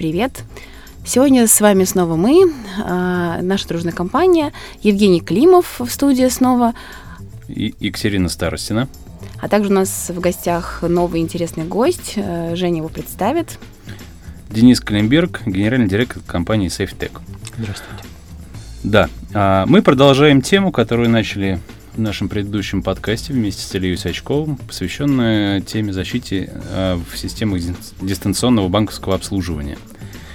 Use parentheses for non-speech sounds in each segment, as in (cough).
Привет! Сегодня с вами снова мы, а, наша дружная компания, Евгений Климов в студии снова. И Екатерина Старостина. А также у нас в гостях новый интересный гость. Э, Женя его представит. Денис Калимберг, генеральный директор компании SafeTech. Здравствуйте. Да, а мы продолжаем тему, которую начали в нашем предыдущем подкасте вместе с Ильей Сачковым, посвященную теме защиты э, в системах дистанционного банковского обслуживания.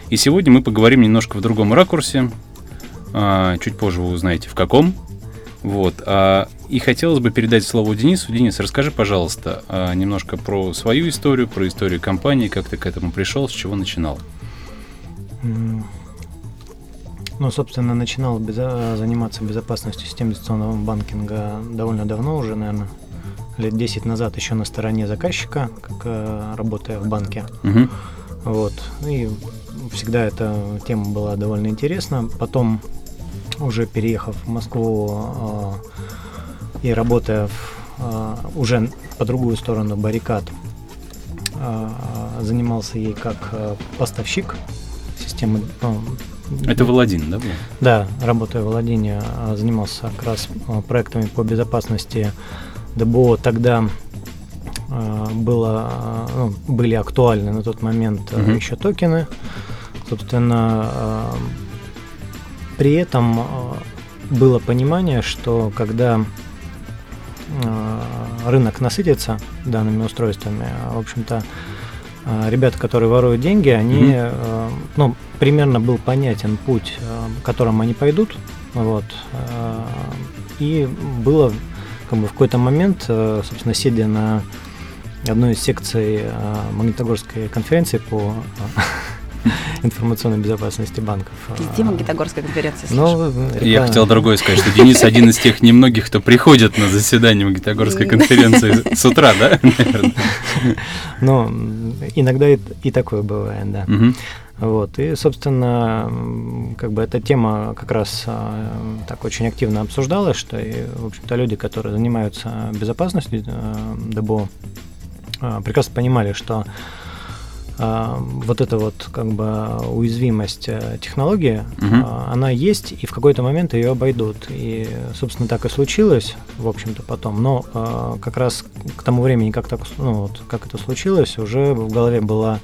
И сегодня мы поговорим немножко в другом ракурсе. А, чуть позже вы узнаете, в каком. Вот. А, и хотелось бы передать слово Денису. Денис, расскажи, пожалуйста, а, немножко про свою историю, про историю компании, как ты к этому пришел, с чего начинал. Ну, собственно, начинал безо- заниматься безопасностью систем дистанционного банкинга довольно давно уже, наверное, лет 10 назад, еще на стороне заказчика, как работая в банке. Угу. Вот. И всегда эта тема была довольно интересна. Потом, уже переехав в Москву э, и работая в, э, уже по другую сторону баррикад, э, занимался ей как э, поставщик системы. Ну, Это Володин, да, был? да, работая в Владине, а, занимался как раз а, проектами по безопасности ДБО. Тогда было, а, ну, были актуальны на тот момент а, Мгм. еще токены. Собственно, а, при этом было понимание, что когда рынок насытится данными устройствами, в общем-то, ребята, которые воруют деньги, они, э, ну, примерно был понятен путь, э, которым они пойдут, вот, э, и было, как бы, в какой-то момент, э, собственно, сидя на одной из секций э, Магнитогорской конференции по э, (laughs) информационной безопасности банков. э, Везде Магнитогорская конференция. Ну, Я реклама. хотел другое сказать, что Денис один из тех немногих, кто приходит на заседание Магнитогорской конференции с утра, да, (laughs) наверное? Ну, иногда и, и такое бывает, да. Мгм. Вот, и, собственно, как бы эта тема как раз а, так очень активно обсуждалась, что, и, в общем-то, люди, которые занимаются безопасностью а, ДБО, прекрасно понимали, что а, вот эта вот как бы уязвимость э, технологии, а, она есть, и в какой-то момент ее обойдут. И, собственно, так и случилось, в общем-то, потом. Но а, как раз к тому времени, как, так, ну, вот, как это случилось, уже в голове была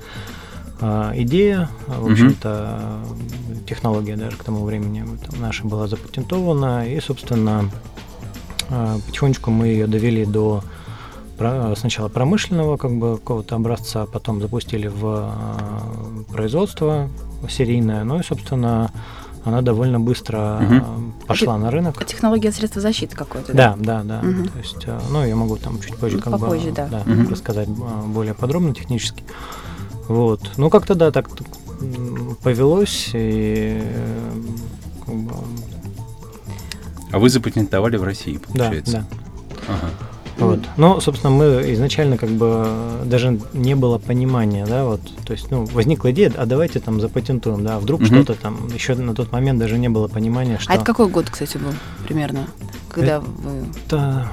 а, идея, а, в общем-то, технология даже к тому времени там, наша была запатентована, и, собственно, а, потихонечку мы ее довели до сначала промышленного как бы какого-то образца, потом запустили в а, производство серийное, ну и, собственно, она довольно быстро а, пошла на рынок. А технология средства защиты какой-то, Да, да, да. Мгм. То есть, э, ну, я могу там чуть позже Ну, как попозже, бы да. Мгм. рассказать а, более подробно технически. Вот. Ну, как-то да, так повелось и э, как бы, А вы запатентовали в России, да, получается? да. Ага. Вот. Но, собственно, мы изначально как бы э, даже не было понимания, да, вот, то есть, ну, возникла идея, а давайте там запатентуем, да, вдруг Мгм. что-то там, еще на тот момент даже не было понимания, что А это какой год, кстати, был примерно? Когда вы это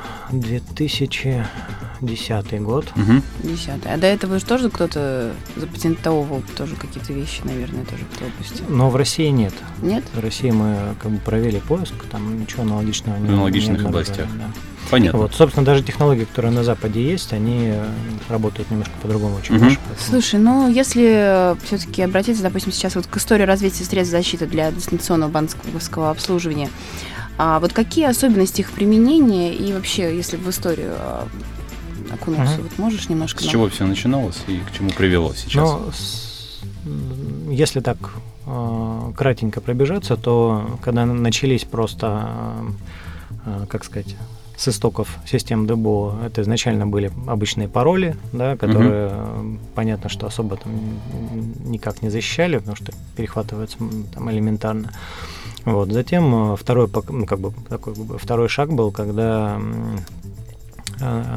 2010 год. Мгм. десятый. А до этого же тоже кто-то запатентовывал тоже какие-то вещи, наверное, тоже в этой области. Но в России нет. Нет? В России мы как бы провели поиск, там ничего аналогичного не В аналогичных не областях. да. Понятно. Вот, собственно, даже технологии, которые на Западе есть, они э, работают немножко по-другому, чем Мгм. наши. поэтому- Слушай, ну если все-таки обратиться, допустим, сейчас вот к истории развития средств защиты для дистанционного банковского обслуживания, а вот какие особенности их применения и вообще, если в историю а, окунулся, Мгм. вот можешь немножко С нам- чего все начиналось и к чему привело сейчас? Но с- если так э, кратенько пробежаться, то когда начались просто, э, как сказать, с истоков систем ДБО, это изначально были обычные пароли, да, которые, э, понятно, что особо там никак не защищали, потому что перехватывается м, там элементарно. Вот. Затем второй, ну, как бы, такой как бы второй шаг был, когда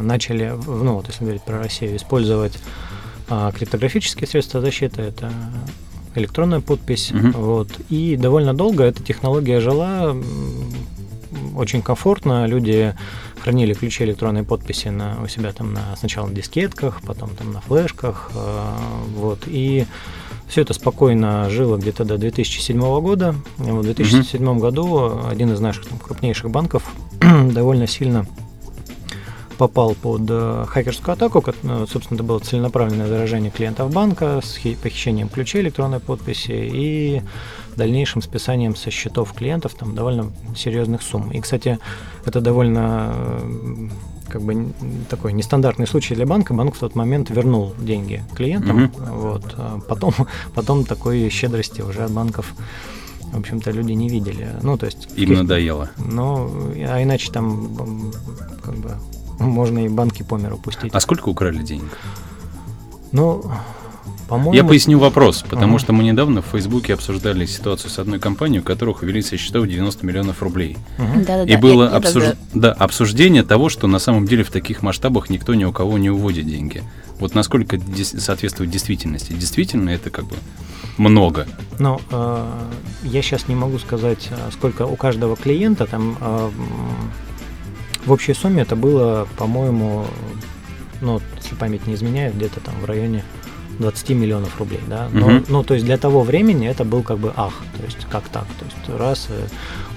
начали, в- ну вот если говорить про Россию, использовать а, криптографические средства защиты, это электронная подпись, Мгм. вот, и довольно долго эта технология жила, очень комфортно, люди хранили ключи электронной подписи на, у себя там на, сначала на дискетках, потом там на флешках, э, вот, и Все это спокойно жило где-то до 2007 года. И в 2007 угу. году один из наших там, крупнейших банков (clears throat) довольно сильно попал под э, хакерскую атаку. Э, собственно, это было целенаправленное заражение клиентов банка с похищением ключей электронной подписи и дальнейшим списанием со счетов клиентов там довольно серьезных сумм. И, кстати, это довольно э, как бы такой нестандартный случай для банка. Банк в тот момент вернул деньги клиентам. Mm-hmm. Вот. А потом, (laughs) потом такой щедрости уже от банков в общем-то, люди не видели. Ну, то есть... Им надоело. Ну, а иначе там как бы можно и банки по миру пустить. А сколько украли денег? Ну, по-моему... Я поясню вопрос, потому uh-huh. что мы недавно в Фейсбуке обсуждали ситуацию с одной компанией, у которых увели со счетов 90 миллионов рублей. Uh-huh. Да, да, и да, было это, обсуж... это, да. Обсуждение того, что на самом деле в таких масштабах никто ни у кого не уводит деньги. Вот насколько дес... соответствует действительности. Действительно, это как бы много. Ну, э, я сейчас не могу сказать, э, сколько у каждого клиента там э, в общей сумме это было, по-моему, ну, если память не изменяет, где-то там в районе 20 миллионов рублей, да. Но, угу. Ну, то есть для того времени это был как бы ах, то есть как так, то есть раз э,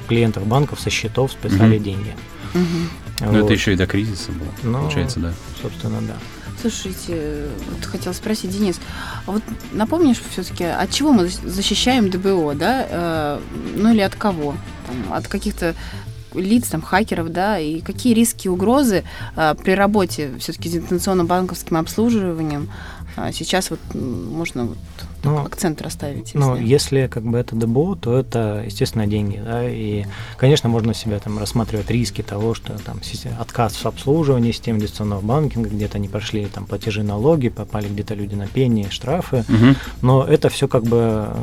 у клиентов банков со счетов списали угу. деньги. Угу. Вот. Но это еще и до кризиса было, ну, получается, да. Собственно, да. Слушайте, вот хотел спросить, Денис, а вот напомнишь все-таки, от чего мы защищаем ДБО, да? Э, ну или от кого? Там, от каких-то лиц, там, хакеров, да, и какие риски и угрозы а, при работе все-таки с интенционно-банковским обслуживанием а, сейчас вот можно вот ну, акцент расставить? Если... Ну, если как бы это ДБО, то это, естественно, деньги, да, и, конечно, можно себя там рассматривать риски того, что там отказ в обслуживании системы дистанционного банкинга, где-то не прошли там платежи налоги, попали где-то люди на пени, штрафы, угу. но это все как бы э,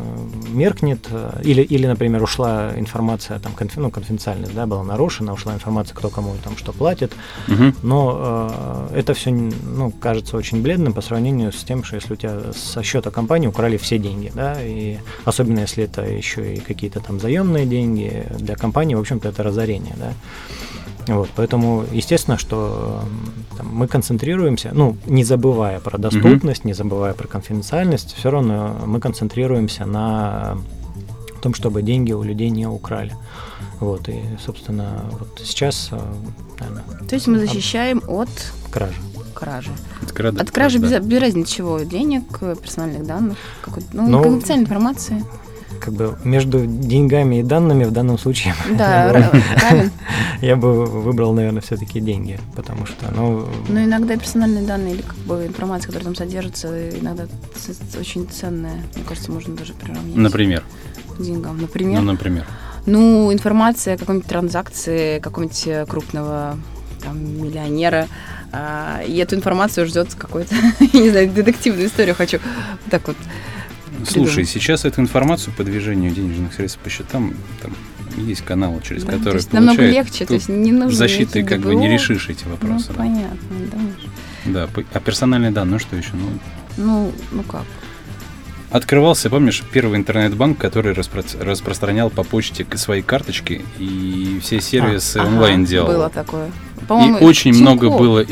меркнет, э, или, или, например, ушла информация, там, конфи, ну, конфиденциальность, да, была нарушена, ушла информация, кто кому там что платит, угу. но э, это все, ну, кажется очень бледным по сравнению с тем, что если у тебя со счета компании украли украли все деньги, да, и особенно если это еще и какие-то там заемные деньги для компании, в общем-то, это разорение, да. Вот, поэтому, естественно, что там, мы концентрируемся, ну, не забывая про доступность, mm-hmm. не забывая про конфиденциальность, все равно мы концентрируемся на том, чтобы деньги у людей не украли. Вот, и, собственно, вот сейчас, э, наверное, То есть мы защищаем от кражи кражи. От, крада, От кражи да. без, без разницы чего, денег, персональных данных, какой-то, ну, Но... конфиденциальной информации как бы между деньгами и данными в данном случае (laughs) да, я, (laughs) я бы выбрал, наверное, все-таки деньги, потому что, ну... Ну, иногда персональные данные или как бы информация, которая там содержится, иногда очень ценная, мне кажется, можно даже приравнять. Например? Деньгам, например. Ну, например. Ну, информация о какой-нибудь транзакции какого-нибудь э, крупного там, миллионера, а, и эту информацию ждет какой-то, (laughs) не знаю, детективную историю хочу так вот. Слушай, придумать. сейчас эту информацию по движению денежных средств по счетам там есть каналы, через да, которые то намного легче, то есть не нужно защиты как бы не решишь эти вопросы. Ну, понятно, да. Да, а персональные данные, ну что еще? Ну, ну, ну как? Открывался, помнишь, первый интернет-банк, который распро распространял по почте свои карточки и все сервисы а, онлайн ага, делал. Было такое. И очень много было...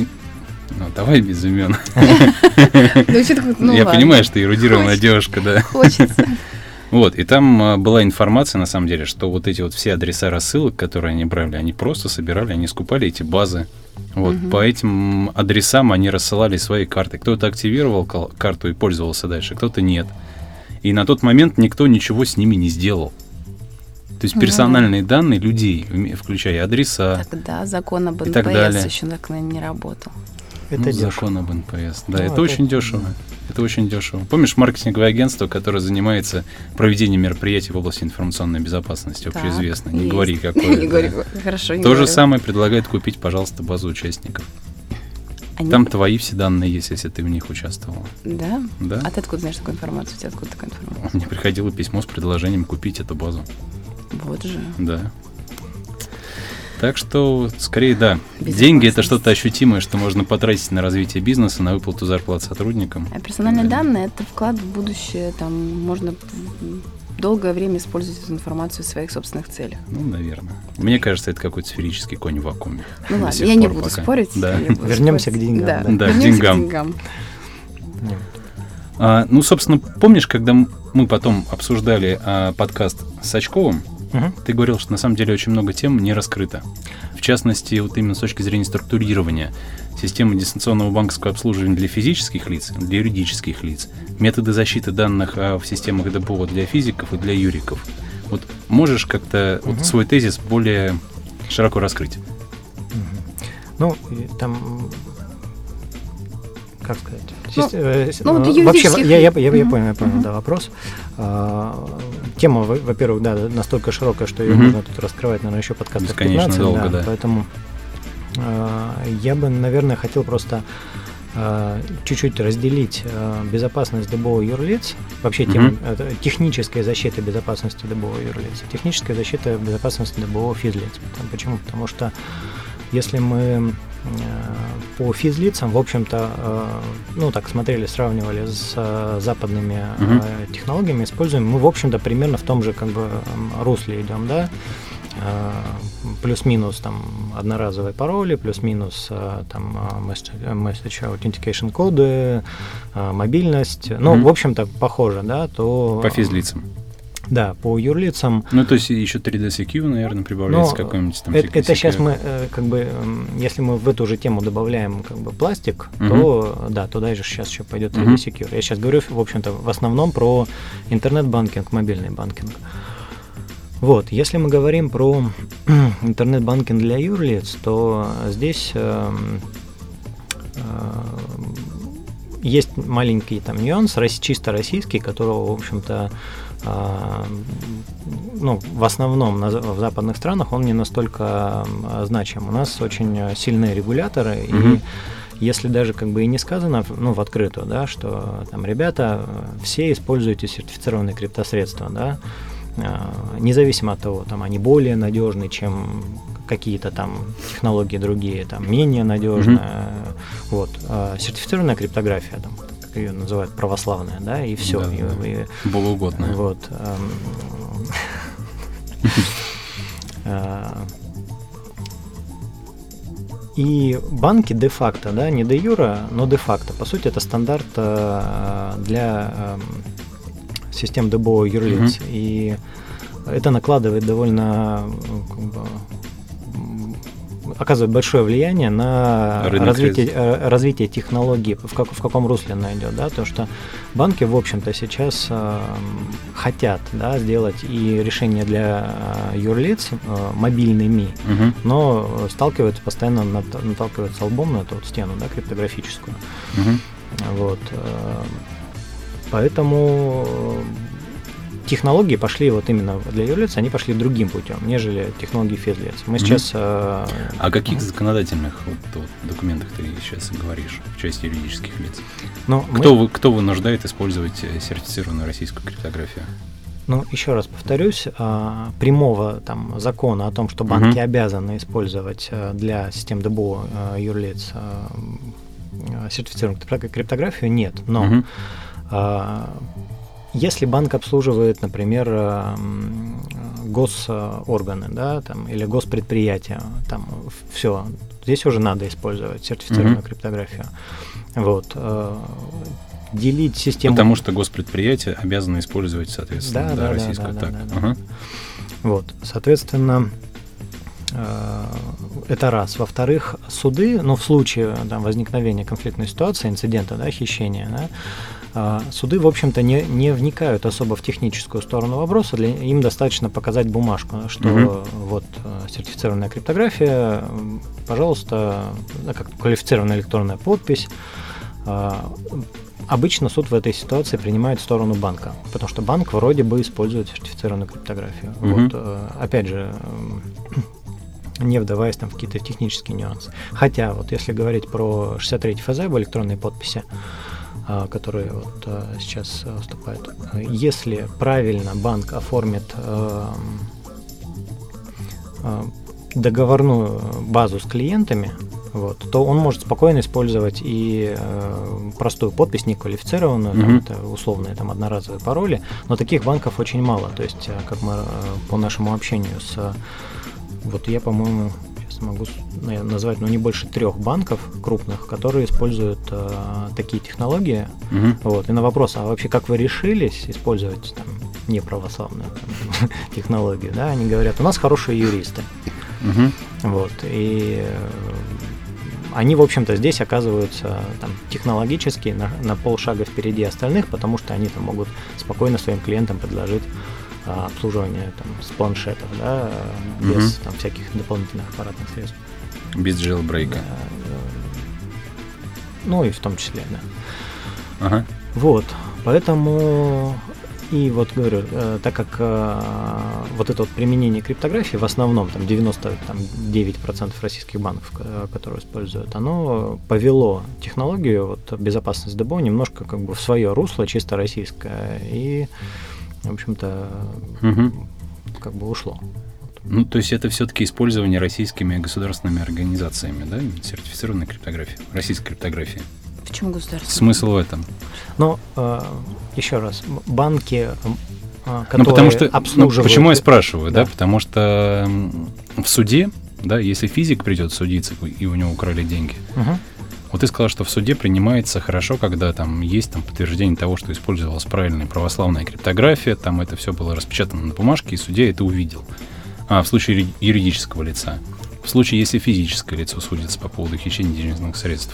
Ну, давай без имен. (laughs) Ну, Я понимаю, что эрудированная девушка, да. Хочется. (laughs) Вот, и там а, была информация, на самом деле, что вот эти вот все адреса рассылок, которые они брали, они просто собирали, они скупали эти базы. Вот, угу. по этим адресам они рассылали свои карты. Кто-то активировал карту и пользовался дальше, кто-то нет. И на тот момент никто ничего с ними не сделал. То есть персональные данные людей, включая адреса. Тогда закон об НПС далее. еще так, наверное, не работал. Это ну, закон об НПС. Да, ну, это, это очень дешево. Это очень дешево. Помнишь маркетинговое агентство, которое занимается проведением мероприятий в области информационной безопасности, общеизвестно? Не говори (laughs) какое. Не говори, хорошо. То же самое предлагает купить, пожалуйста, базу участников. Там твои все данные есть, если ты в них участвовал. Да? Да. А ты откуда знаешь такую информацию? У тебя откуда такая информация? Мне приходило письмо с предложением купить эту базу. Вот же. Да. Так что, скорее, да. Деньги это что-то ощутимое, что можно потратить на развитие бизнеса, на выплату зарплат сотрудникам. А персональные да. данные это вклад в будущее. Там можно долгое время использовать эту информацию в своих собственных целях. Ну, наверное. Мне кажется, это какой-то сферический конь в вакууме. Ну ладно, я не буду пока. спорить. Да. Вернемся к деньгам. Да, да. да к деньгам. К деньгам. А, ну, собственно, помнишь, когда мы потом обсуждали а, подкаст с Очковым, угу. ты говорил, что на самом деле очень много тем не раскрыто. В частности, вот именно с точки зрения структурирования системы дистанционного банковского обслуживания для физических лиц, для юридических лиц, методы защиты данных а, в системах ДПО для физиков и для юриков. Вот можешь как-то угу. вот свой тезис более широко раскрыть? Ну, там как сказать? Ну, Сист... э, ну, ну, вообще, я, я, я, я понял, я понял, mm-hmm. да, вопрос. А, тема, во-первых, да, настолько широкая, что ее mm-hmm. можно тут раскрывать, наверное, еще подкаст 15, долго, да, да. Поэтому а, я бы, наверное, хотел просто а, чуть-чуть разделить а, безопасность ДБО юрлиц, вообще mm-hmm. тему э, технической защиты безопасности ДБО юрлиц, техническая защита безопасности ДБО физлиц. Почему? Потому что если мы по физлицам, в общем-то, э, ну так смотрели, сравнивали с э, западными угу. технологиями, используем, мы, в общем-то, примерно в том же как бы русле идем, да, плюс-минус там одноразовые пароли, плюс-минус там message authentication коды, мобильность, ну, mm в общем-то, похоже, да, то... По физлицам. Да, по юрлицам. Ну, то есть еще 3D Secure, наверное, прибавляется какой-нибудь там. Это, это сейчас мы, э, как бы, если мы в эту же тему добавляем как бы пластик, угу. то да, туда же сейчас еще пойдет 3D угу. Secure. Я сейчас говорю, в общем-то, в основном про интернет-банкинг, мобильный банкинг. Вот, если мы говорим про (clears throat) интернет-банкинг для юрлиц, то здесь э, э, есть маленький там нюанс, чисто российский, которого, в общем-то, а, ну, в основном на, в западных странах он не настолько значим. У нас очень сильные регуляторы, mm-hmm. и если даже как бы и не сказано, ну, в открытую, да, что там, ребята, все используйте сертифицированные криптосредства, да, а, независимо от того, там они более надежны, чем какие-то там технологии другие, там менее надежные, mm-hmm. вот, а сертифицированная криптография, там, как ее называют, православная, да, и все. Да, и, да. И, Богоугодная. Вот. А, (laughs) и банки де-факто, да, не де-юра, но де-факто. По сути, это стандарт а, для систем ДБО юрлиц. Mm-hmm. И это накладывает довольно как бы, оказывает большое влияние на развитие, э, развитие технологий, в, как, в каком русле она идет, да, то что банки, в общем-то, сейчас э, хотят, да, сделать и решения для э, юрлиц э, мобильными, угу. но сталкиваются постоянно, наталкиваются лбом на эту вот стену, да, криптографическую. Угу. Вот. Э, поэтому технологии пошли вот именно для юрлиц, они пошли другим путем, нежели технологии физлиц. Мы mm-hmm. сейчас... Э, о каких законодательных вот, вот, документах ты сейчас говоришь в части юридических лиц? Ну, кто, мы... вы, кто вынуждает использовать э, сертифицированную российскую криптографию? Ну, еще раз повторюсь, а, прямого там закона о том, что банки uh-huh. обязаны использовать э, для систем ДБО юрлиц сертифицированную криптографию, нет. Но uh-huh. Если банк обслуживает, например, э, госорганы, да, там, или госпредприятия, там все, здесь уже надо использовать сертифицированную mm-hmm. криптографию. Вот. Э, делить систему... Потому что госпредприятия обязаны использовать, соответственно, да, да, да, российскую. Да, да, так. Да, да, ага. Вот, соответственно, э, это раз. Во-вторых, суды, ну, в случае там, возникновения конфликтной ситуации, инцидента, да, хищения, да, суды, в общем-то, не, не вникают особо в техническую сторону вопроса. Для, им достаточно показать бумажку, что угу. вот э, сертифицированная криптография, пожалуйста, как квалифицированная электронная подпись. А, обычно суд в этой ситуации принимает сторону банка, потому что банк вроде бы использует сертифицированную криптографию. Угу. Вот, э, опять же, не вдаваясь там в какие-то технические нюансы. Хотя, вот если говорить про 63 ФЗ об электронной подписи, а, которые вот а, сейчас а, вступают. Если правильно банк оформит договорную базу с клиентами, вот, то он может спокойно использовать и э, простую подпись, неквалифицированную, mm-hmm. там, это условные там, одноразовые пароли, но таких банков очень мало. То есть, как мы э, по нашему общению с... Вот я, по-моему, могу назвать, ну, не больше трех банков крупных, которые используют э, такие технологии. Мгм. Вот. И на вопрос, а вообще как вы решились использовать там, неправославную там, (laughs) технологию, да, они говорят, у нас хорошие юристы. Мгм. Вот. И э, они, в общем-то, здесь оказываются там, технологически на, на полшага впереди остальных, потому что они там могут спокойно своим клиентам предложить а, обслуживание там, с планшетов, да, э, без Мгм. там, всяких дополнительных аппаратных средств. Без джейлбрейка. Да, э, Ну и в том числе, да. Ага. Вот, поэтому и вот говорю, э, так как э, вот это вот применение криптографии в основном, там 99% российских банков, э, которые используют, оно повело технологию, вот безопасность ДБО немножко как бы в свое русло, чисто российское, и, в общем-то, Мгм. как бы ушло. Ну, то есть это все-таки использование российскими государственными организациями, да, сертифицированной криптографии, российской криптографии. Почему государство? Смысл в этом? Но э, еще раз, банки, э, которые ну, потому что, ну, обслуживают... почему я спрашиваю, да? Да. Потому что в суде, да, если физик придет судиться и у него украли деньги, Мгм. Вот ты сказал, что в суде принимается хорошо, когда там есть там подтверждение того, что использовалась правильная православная криптография, там это все было распечатано на бумажке, и судья это увидел. А в случае юри- юридического лица. В случае, если физическое лицо судится по поводу хищения денежных средств,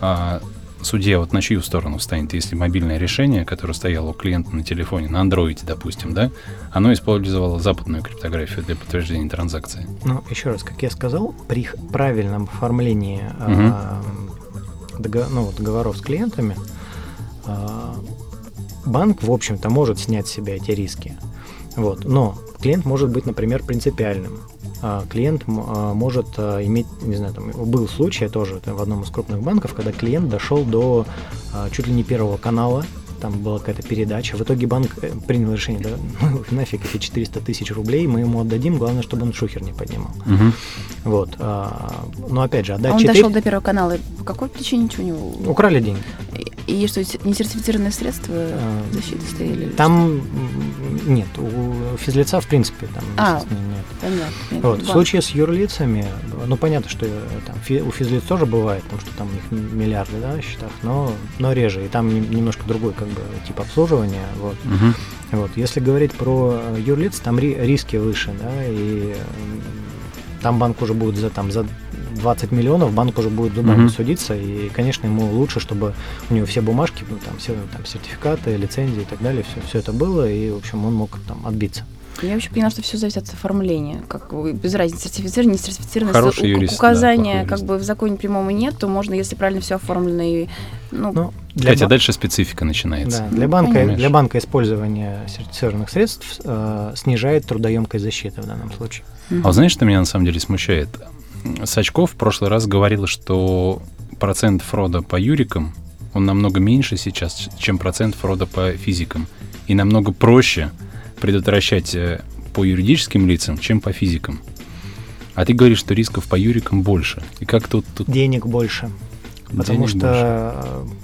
а судья вот на чью сторону встанет, если мобильное решение, которое стояло у клиента на телефоне, на андроиде, допустим, да, оно использовало западную криптографию для подтверждения транзакции. Ну, еще раз, как я сказал, при правильном оформлении Мгм. Дого- ну, договоров с клиентами а, банк, в общем-то, может снять с себя эти риски. Вот. Но клиент может быть, например, принципиальным. А, Клиент а, может иметь, не знаю, там был случай тоже в одном из крупных банков, когда клиент дошел до чуть ли не первого канала, там была какая-то передача. В итоге банк э, принял решение, да, (laughs) ну, нафиг эти 400 тысяч рублей, мы ему отдадим, главное, чтобы он шухер не поднимал. Мгм. Вот. а, но опять же, А отдать он 4... дошел до первого канала. По какой причине ничего не... Украли деньги. И, что, несертифицированные средства А, защиты стояли? Там м, нет, у физлица в принципе там А. нет. что? Понятно. Нет, Вот, в банк. случае с юрлицами, ну понятно, что э, там, фи- у физлиц тоже бывает, потому что там у них миллиарды да, на счетах, но, но реже, и там нем- немножко другой как бы тип обслуживания. Вот. Мгм. Вот. Если говорить про э, юрлиц, там ри- риски выше, да, и там банк уже будет за, там, за 20 миллионов, банк уже будет зубами Мгм. судиться, и, конечно, ему лучше, чтобы у него все бумажки, ну, там, все там, сертификаты, лицензии и так далее, все, все это было, и, в общем, он мог там отбиться. Я вообще поняла, что все зависит от оформления. Как бы без разницы, сертифицированный, не сертифицированный. Хороший юрист, да, указания плохой как юрист. бы в законе прямом и нет, то можно, если правильно все оформлено и ну, Ну, для Хотя ба- дальше специфика начинается. Да, для Ну, банка, для банка использование сертифицированных средств э, снижает трудоемкость защиты в данном случае. мгм. А вот знаешь, что меня на самом деле смущает? Сачков в прошлый раз говорил, что процент фрода по юрикам, он намного меньше сейчас, чем процент фрода по физикам. И намного проще предотвращать э, по юридическим лицам, чем по физикам. А ты говоришь, что рисков по юрикам больше. И как тут, тут Денег больше. Потому денег что, больше?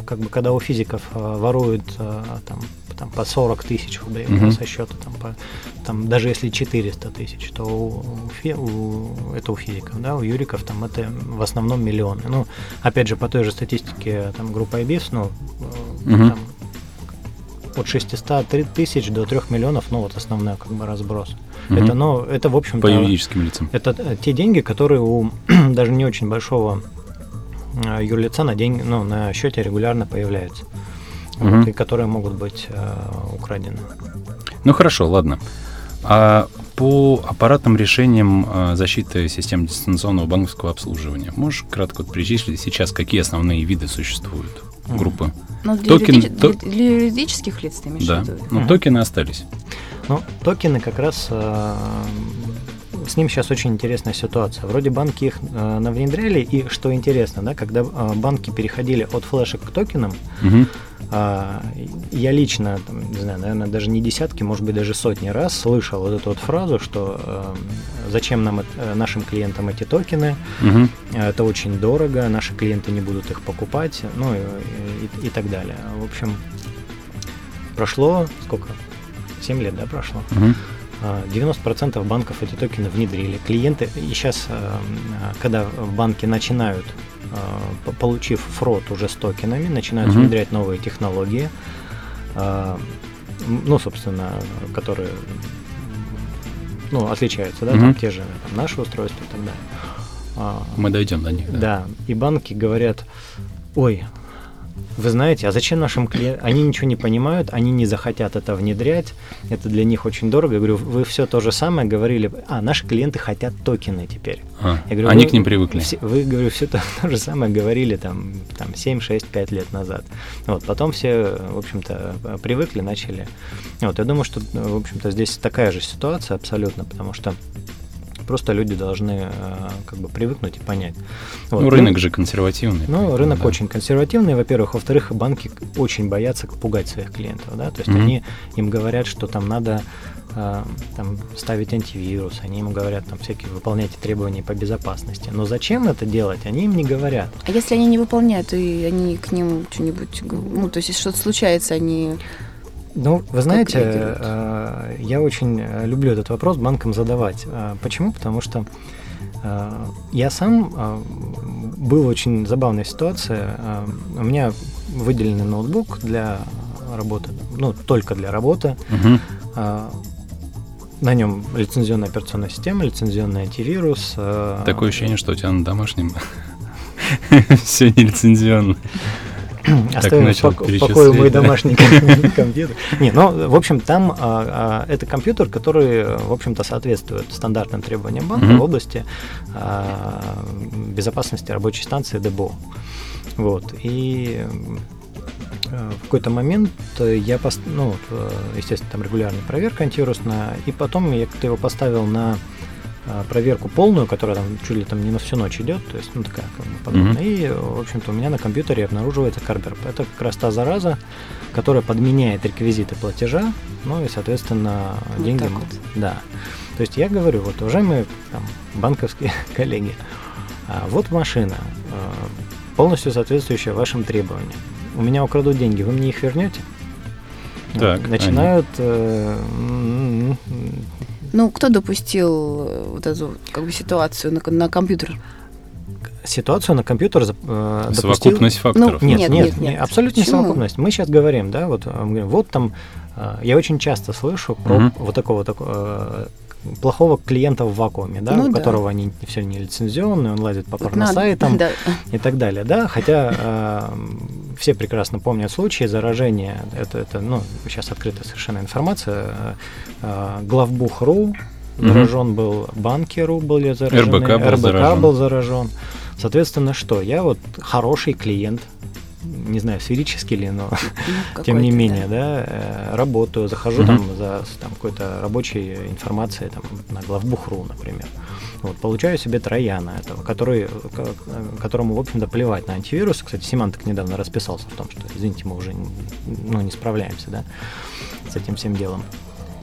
э, как бы, когда у физиков э, воруют э, там, там, по 40 тысяч рублей Мгм. со счета, там, по, там, даже если 400 тысяч, то у, у у- это у физиков, да, у юриков там это в основном миллионы. Ну, опять же, по той же статистике там, группы IBIS, ну, Мгм. там, от 600 тысяч до 3 миллионов, ну, вот основной как бы разброс. Мгм. Это, ну, это, в общем-то... по юридическим лицам. Это те деньги, которые у (clears throat) даже не очень большого юрлица на день, ну, на счете регулярно появляются. Мгм. Вот, и которые могут быть э, украдены. Ну хорошо, ладно. А по аппаратным решениям э, защиты систем дистанционного банковского обслуживания можешь кратко перечислить сейчас, какие основные виды существуют? Группы. Ну, для, токен- юриди- то- для- юридических лиц ты имеешь Да. в виду? Ну, Мгм. токены остались. Ну, токены как раз э, с ним сейчас очень интересная ситуация. Вроде банки их э, навнедряли, и что интересно, да, когда э, банки переходили от флешек к токенам, Мгм. А, Я лично, там, не знаю, наверное, даже не десятки, может быть, даже сотни раз слышал вот эту вот фразу, что э, зачем нам, э, нашим клиентам эти токены, э, это очень дорого, наши клиенты не будут их покупать, ну и, и- и так далее. В общем, прошло сколько? 7 лет, да, прошло? Мгм. 90% банков эти токены внедрили. Клиенты, и сейчас, когда банки начинают, получив фрод уже с токенами, начинают угу. внедрять новые технологии, ну, собственно, которые ну, отличаются, да, угу. там те же там, наши устройства и так далее. А, Мы дойдем до них. Да. да, и банки говорят, ой, вы знаете, а зачем нашим клиентам? Они ничего не понимают, они не захотят это внедрять, это для них очень дорого. Я говорю, вы все то же самое говорили, а наши клиенты хотят токены теперь. А, Я говорю, они к ним привыкли. Все, вы, говорю, все то, то же самое говорили там, там 7, 6, 5 лет назад. Вот, потом все, в общем-то, привыкли, начали. Вот, я думаю, что, в общем-то, здесь такая же ситуация абсолютно, потому что Просто люди должны э, как бы привыкнуть и понять. Вот. Ну, рынок же консервативный. Ну, рынок да. очень консервативный, во-первых. Во-вторых, банки очень боятся пугать своих клиентов. Да? То есть mm-hmm. они им говорят, что там надо э, там, ставить антивирус, они им говорят, там, всякие, выполняйте требования по безопасности. Но зачем это делать, они им не говорят. А если они не выполняют, и они к ним что-нибудь, ну, то есть, если что-то случается, они ну, вы знаете, э, я очень э, люблю этот вопрос банкам задавать. Э, почему? Потому что я сам был в очень забавной ситуации. У меня выделенный ноутбук для работы, ну, только для работы. Угу. На нем лицензионная операционная система, лицензионный антивирус. Такое ощущение, что у тебя на домашнем (laughs) все нелицензионно. (clears throat) Оставим в покое мой домашний (laughs) компьютер. Не, ну, в общем, там а, а, это компьютер, который, в общем-то, соответствует стандартным требованиям банка в области а, безопасности рабочей станции ДБО. Вот. И в какой-то момент я, пост... ну, естественно, там регулярная проверка антивирусная, и потом я как-то его поставил на проверку полную, которая там чуть ли там не на всю ночь идет, то есть, ну, такая как бы подобная. Mm-hmm. И, в общем-то, у меня на компьютере обнаруживается Карбер. Это как раз та зараза, которая подменяет реквизиты платежа, ну и, соответственно, вот деньги. Вот. Да. То есть я говорю, вот, уважаемые там, банковские (laughs) коллеги, а, вот машина, а, полностью соответствующая вашим требованиям. У меня украдут деньги, вы мне их вернете? Так, начинают они... Ну, кто допустил э, вот эту как бы ситуацию на, на компьютер? Ситуацию на компьютер э, Совокупность факторов. Ну, нет, нет, нет, нет, абсолютно Почему? не совокупность. Мы сейчас говорим, да, вот, мы говорим, вот там, э, я очень часто слышу про угу. вот такого, такого э, плохого клиента в вакууме, да, ну, у да. которого они все не лицензионные, он лазит по порносайтам (laughs) да. и так далее, да, хотя э, все прекрасно помнят случаи заражения, это, это ну, сейчас открытая совершенно информация, э, главбух.ру заражен угу. был, банки.ру были заражены, РБК был, РБК заражен. был заражен. Соответственно, что? Я вот хороший клиент, не знаю, сферический ли, но ну, (laughs) тем не менее, да, да э, работаю, захожу угу. там за там, какой-то рабочей информацией там, на главбух.ру, например. Вот, получаю себе трояна этого, который, которому, в общем-то, плевать на антивирус. Кстати, Симантик недавно расписался в том, что, извините, мы уже ну, не справляемся да, с этим всем делом.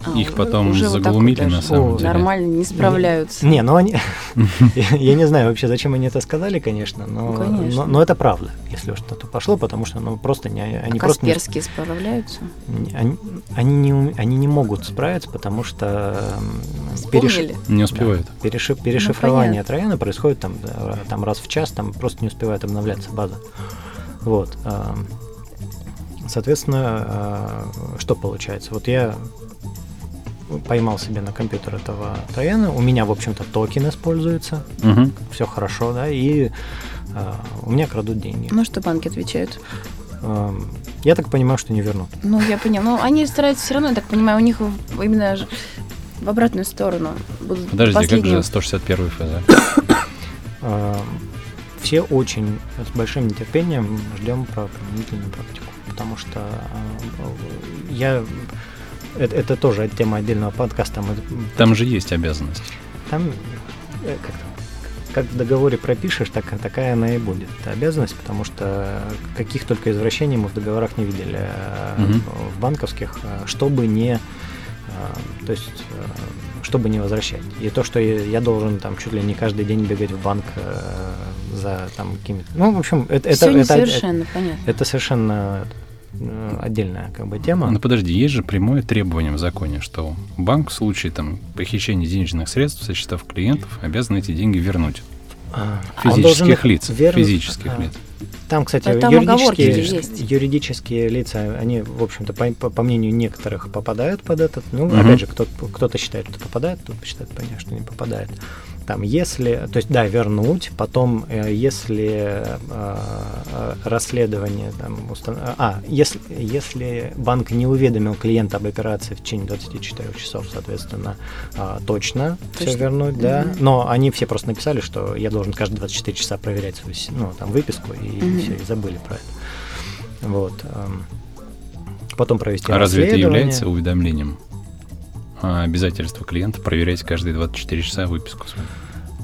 А, Их потом уже заглумили вот на самом деле. Нормально, не справляются. Не, ну они... (laughs) (laughs) Я не знаю вообще, зачем они это сказали, конечно, но, ну, но, это правда, если уж что-то пошло, потому что ну, просто не, они а просто... Касперские справляются? Они, они, не, они не могут справиться, потому что... Переш... Не успевают. Да, перешиф, перешифрование ну, Трояна происходит там, там раз в час, там просто не успевает обновляться база. Вот. Соответственно, что получается? Вот я поймал себе на компьютер этого Трояна. У меня, в общем-то, токен используется. Угу. Все хорошо, да, и э, у меня крадут деньги. Ну, что банки отвечают? Э, я так понимаю, что не вернут. Ну, я поняла. Ну, они стараются все равно, я так понимаю, у них именно в обратную сторону будут Подожди, последние... как же 161 ФЗ? Все очень с большим нетерпением ждем про применительную практику, потому что я это, это тоже тема отдельного подкаста. Мы... Там же есть обязанность. Там э, как, как в договоре пропишешь, так, такая она и будет. Это обязанность, потому что каких только извращений мы в договорах не видели угу. в банковских, э, чтобы не то есть чтобы не возвращать. И то, что я должен там чуть ли не каждый день бегать в банк за там какими-то... Ну, в общем, это... Все это, это, совершенно это, понятно. Это совершенно отдельная как бы тема. Ну подожди, есть же прямое требование в законе, что банк в случае там похищения денежных средств со счетов клиентов обязан эти деньги вернуть. А, Физических лиц. верн- Физических а, лиц. Там, кстати, там юридические, есть. юридические лица, они, в общем-то, по, по- по мнению некоторых, попадают под этот. Ну, Мгм. опять же, кто-то, кто-то считает, что попадает, кто-то считает, понятно, что не попадает. Там, если, то есть, да, вернуть, потом, э, если э, э, расследование, там, устан- а, если, если банк не уведомил клиента об операции в течение 24 часов, соответственно, а, точно, все Точно. вернуть, да. Мгм. Но они все просто написали, что я должен каждые 24 часа проверять свою, ну, там, выписку, и Мгм. все, и забыли про это. Вот. Потом провести А разве это является уведомлением? А, обязательство клиента проверять каждые 24 часа выписку свою.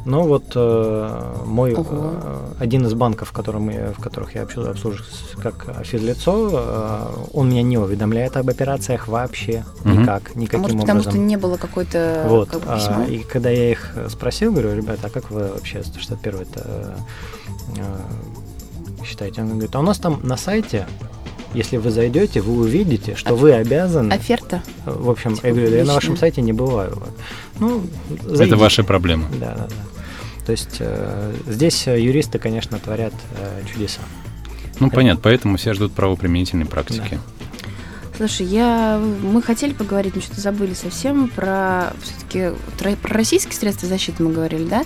Ну вот э, мой Ого. э, один из банков, в, котором я, в которых я обслуживаю, обслуживаю как физлицо, э, он меня не уведомляет об операциях вообще Мгм. никак, А никаким может, потому образом. что не было какой-то Вот. как бы, а, письма? и когда я их спросил, говорю, ребята, а как вы вообще 161 это э, считаете? Он говорит, а у нас там на сайте, если вы зайдете, вы увидите, что вы обязаны. Оферта? В общем, Типа я говорю, да я на вашем сайте не бываю. Ну, Это зайдите. ваша проблема. Да, да, да. То есть э, здесь э, юристы, конечно, творят э, чудеса. Ну, понятно, поэтому все ждут правоприменительной практики. Слушай, я, мы хотели поговорить, но что-то забыли совсем про все-таки про российские средства защиты мы говорили, да?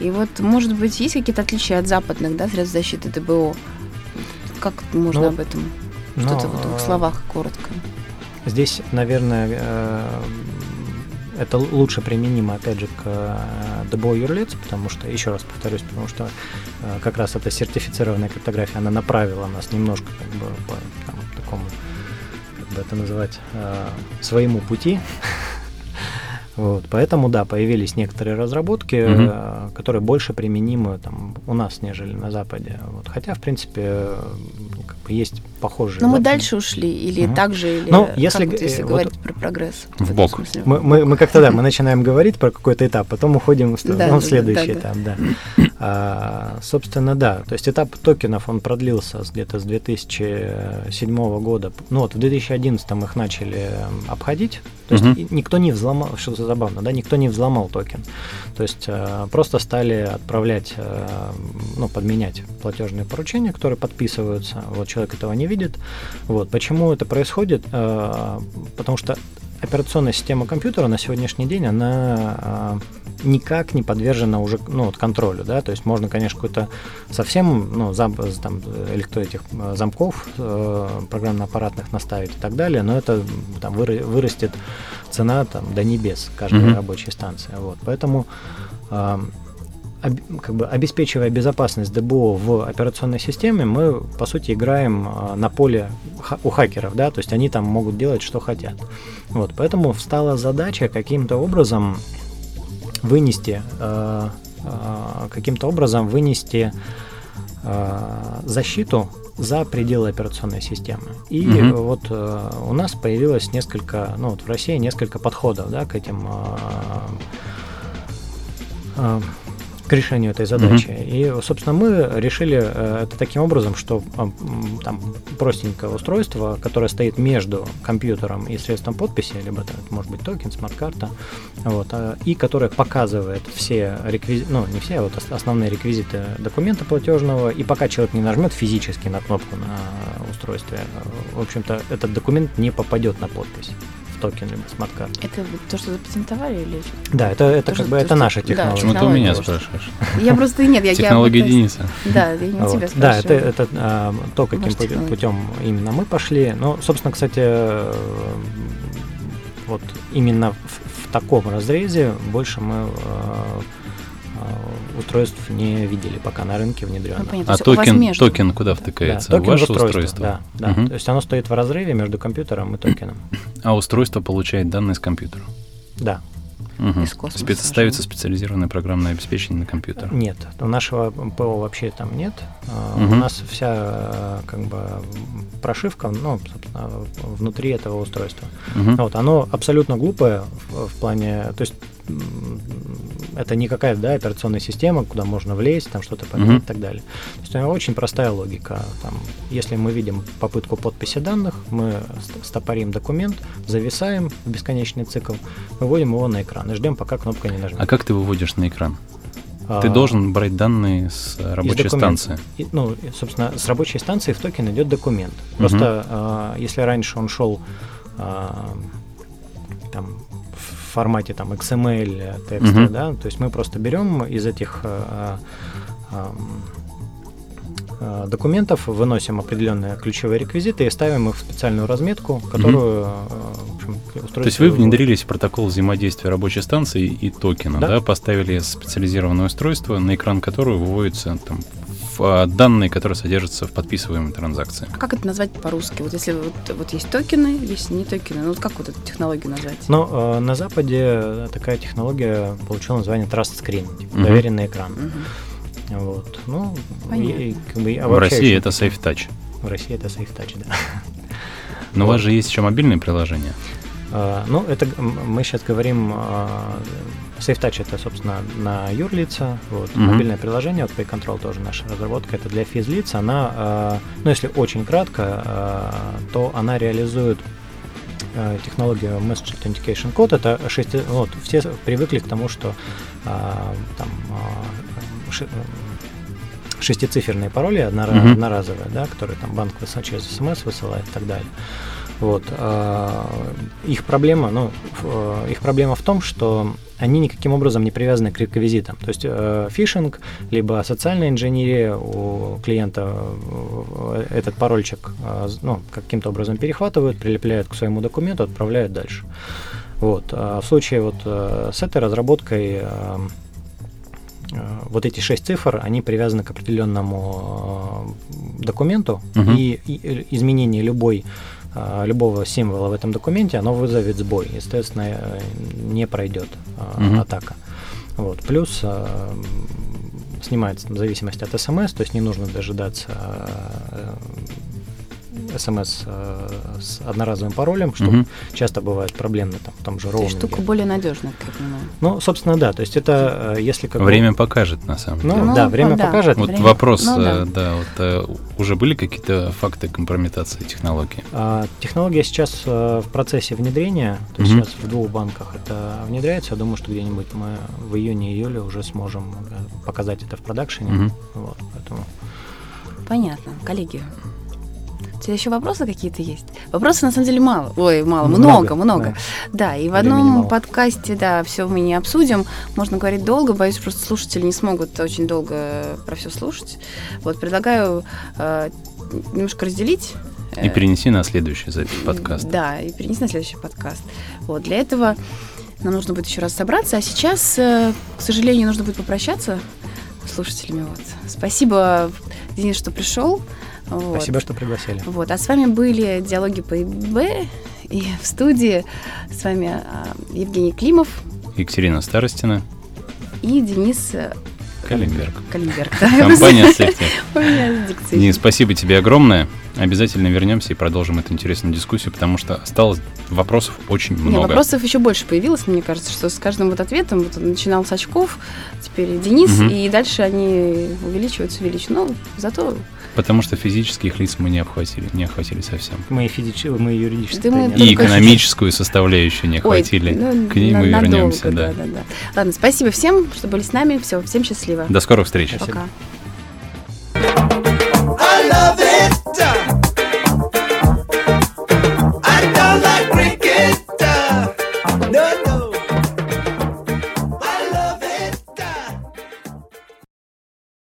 И вот, может быть, есть какие-то отличия от западных, да, средств защиты ДБО? Как можно Ну, об этом? Что-то в двух э, словах коротко. Здесь, наверное, э, это лучше применимо, опять же, к э, ДБО юрлиц, потому что, еще раз повторюсь, потому что как раз эта сертифицированная криптография, она направила нас немножко как бы по там, такому, бы это называть, э, своему пути. (laughs) Вот, поэтому, да, появились некоторые разработки, Мгм. э, которые больше применимы там, у нас, нежели на Западе. Вот, хотя, в принципе, э, как бы есть похожие. Но мы западные- дальше ушли, или Мгм. так же, или Ну, если вот, если э, вот говорить про прогресс? в этом бок. смысле? Мы, мы, мы как-то, да, мы начинаем говорить про какой-то этап, потом уходим в, Да, ну, да, в следующий да, да. этап, да. (clears throat) А, собственно, да, то есть этап токенов, он продлился где-то с 2007 года. Ну вот в 2011 их начали обходить, то есть и никто не взломал, что забавно, да, никто не взломал токен. То есть э, просто стали отправлять, э, ну, подменять платежные поручения, которые подписываются. Вот человек этого не видит. Вот. Почему это происходит? Э, потому что операционная система компьютера на сегодняшний день, она а, никак не подвержена уже ну, вот контролю, да, то есть можно, конечно, какой-то совсем, ну, зам, там, электро этих э, замков э, программно-аппаратных наставить и так далее, но это там выра- вырастет цена там до небес каждой Мгм. рабочей станции, вот, поэтому об- как бы обеспечивая безопасность ДБО в операционной системе, мы, по сути, играем а, на поле у хакеров, да, то есть они там могут делать, что хотят. Вот, поэтому встала задача каким-то образом вынести, э, э, каким-то образом вынести э, защиту за пределы операционной системы. И Мгм. вот э, у нас появилось несколько, ну вот в России несколько подходов, да, к этим э, э, к решению этой задачи. И, собственно, мы решили э, это таким образом, что там простенькое устройство, которое стоит между компьютером и средством подписи, либо это может быть токен, смарт-карта, вот, а, и которое показывает все реквизиты, ну, не все, а вот ос- основные реквизиты документа платежного, и пока человек не нажмет физически на кнопку на устройстве, э, в общем-то, этот документ не попадет на подпись в токен либо смарт-карту. Это вот то, что запатентовали или что? Да, это, это То, как что- бы то, это что- наша да, технология. Почему ты у меня Технология. спрашиваешь? Я просто нет, я я Технологии пытаюсь- Дениса. Да, я не Вот. тебя Да, это, спрашиваю. это а, то, каким технологии. путем именно мы пошли. Ну, собственно, кстати, э, вот именно в, в таком разрезе больше мы э, устройств не видели пока на рынке Ну, внедренных. понятно. А токен, между. токен куда втыкается? Да, токен ваше устройство, устройство? Да, да. Мгм. То есть оно стоит в разрыве между компьютером и токеном. А устройство получает данные с компьютера? Да. Мгм. Из космоса Спец- Ставится специализированное программное обеспечение на компьютер. Нет, у нашего ПО вообще там нет. А, У нас вся э, как бы прошивка, ну, собственно, внутри этого устройства. Мгм. Вот, оно абсолютно глупое в, в плане, то есть это не какая-то да, операционная система, куда можно влезть, там что-то поменять mm-hmm. и так далее. То есть у него очень простая логика. Там, если мы видим попытку подписи данных, мы стопорим документ, зависаем в бесконечный цикл, выводим его на экран и ждем, пока кнопка не нажмет. А как ты выводишь на экран? Ты а, должен брать данные с рабочей станции. И, ну, собственно, с рабочей станции в токен идет документ. Просто uh-huh. а, если раньше он шел а, там формате там XML текста, uh-huh. да, то есть мы просто берем из этих а, а, а, документов, выносим определенные ключевые реквизиты и ставим их в специальную разметку, которую uh-huh общем, устройство... То есть вы внедрились в протокол взаимодействия рабочей станции и токена, да? да, поставили специализированное устройство, на экран которого выводятся там а, данные, которые содержатся в подписываемой транзакции. А как это назвать по-русски? Вот если вот, вот есть токены, есть не токены, ну вот как вот эту технологию назвать? Ну, э, на Западе такая технология получила название Trust Screen, типа uh-huh. доверенный экран. Uh-huh. Вот. Ну, и, как бы, в России это Safe Touch. В России это Safe Touch, да. Но вот. у вас же есть еще мобильное приложение. Uh, ну, это мы сейчас говорим, uh, SafeTouch это, собственно, на юрлица, вот, mm-hmm. мобильное приложение, вот PayControl тоже наша разработка, это для физлиц, она, uh, ну, если очень кратко, то она реализует технологию Message Authentication Code, это шести, вот, все привыкли к тому, что там uh, шестициферные пароли однора- mm-hmm. одноразовые, да, которые там банк через смс высылает и так далее. Вот. А, их проблема, ну, э, их проблема в том, что они никаким образом не привязаны к реквизитам. То есть э, фишинг, либо социальная инженерия у клиента э, этот парольчик э, ну, каким-то образом перехватывают, прилепляют к своему документу, отправляют дальше. Вот. А в случае вот э, с этой разработкой э, Э, вот эти шесть цифр, они привязаны к определенному э, документу, угу. и, и изменение любой любого символа в этом документе, оно вызовет сбой, естественно, не пройдет угу. атака. Вот. Плюс снимается в зависимости от смс, то есть не нужно дожидаться смс э, с одноразовым паролем, что угу. часто бывает проблемно там, в том же роуминге. Штука более надежная, как я понимаю. Ну, собственно, да. То есть это э, если как Время бы... покажет, на самом ну, деле. Ну, да, время да. покажет. Вот время... вопрос, ну, да, э, да вот, э, уже были какие-то факты компрометации технологии? А, технология сейчас э, в процессе внедрения, то есть угу. сейчас в двух банках это внедряется. Я думаю, что где-нибудь мы в июне-июле уже сможем показать это в продакшене. Угу. Вот, поэтому... Понятно. Коллеги, у тебя еще вопросы какие-то есть? Вопросов на самом деле мало. Ой, мало, много, много. много. Да. да, и в одном подкасте, да, все мы не обсудим. Можно говорить долго, боюсь, просто слушатели не смогут очень долго про все слушать. Вот, предлагаю э, немножко разделить и перенеси на следующий запись подкаста. Да, и перенеси на следующий подкаст. Вот, для этого нам нужно будет еще раз собраться, а сейчас, э, к сожалению, нужно будет попрощаться с слушателями. Вот. Спасибо, Денис, что пришел. Вот. Спасибо, что пригласили. Вот. А с вами были «Диалоги по ИБ». И в студии с вами а, Евгений Климов. Екатерина Старостина. И Денис э, Калимберг. Калимберг, да. Компания (laughs) Сефти. Денис, спасибо тебе огромное. Обязательно вернемся и продолжим эту интересную дискуссию, потому что осталось вопросов очень много. Нет, вопросов еще больше появилось, мне кажется, что с каждым вот ответом, вот начинал с очков, теперь Денис, угу. и дальше они увеличиваются, увеличиваются. Но зато Потому что физических лиц мы не обхватили, не охватили совсем. Мы, физич... мы юридическую. Мы и экономическую составляющую не охватили. Ой, ну, К ней на, мы надолго, вернемся. Да. Да, да, да. Ладно, спасибо всем, что были с нами. Все, всем счастливо. До скорых встреч. Спасибо. Пока.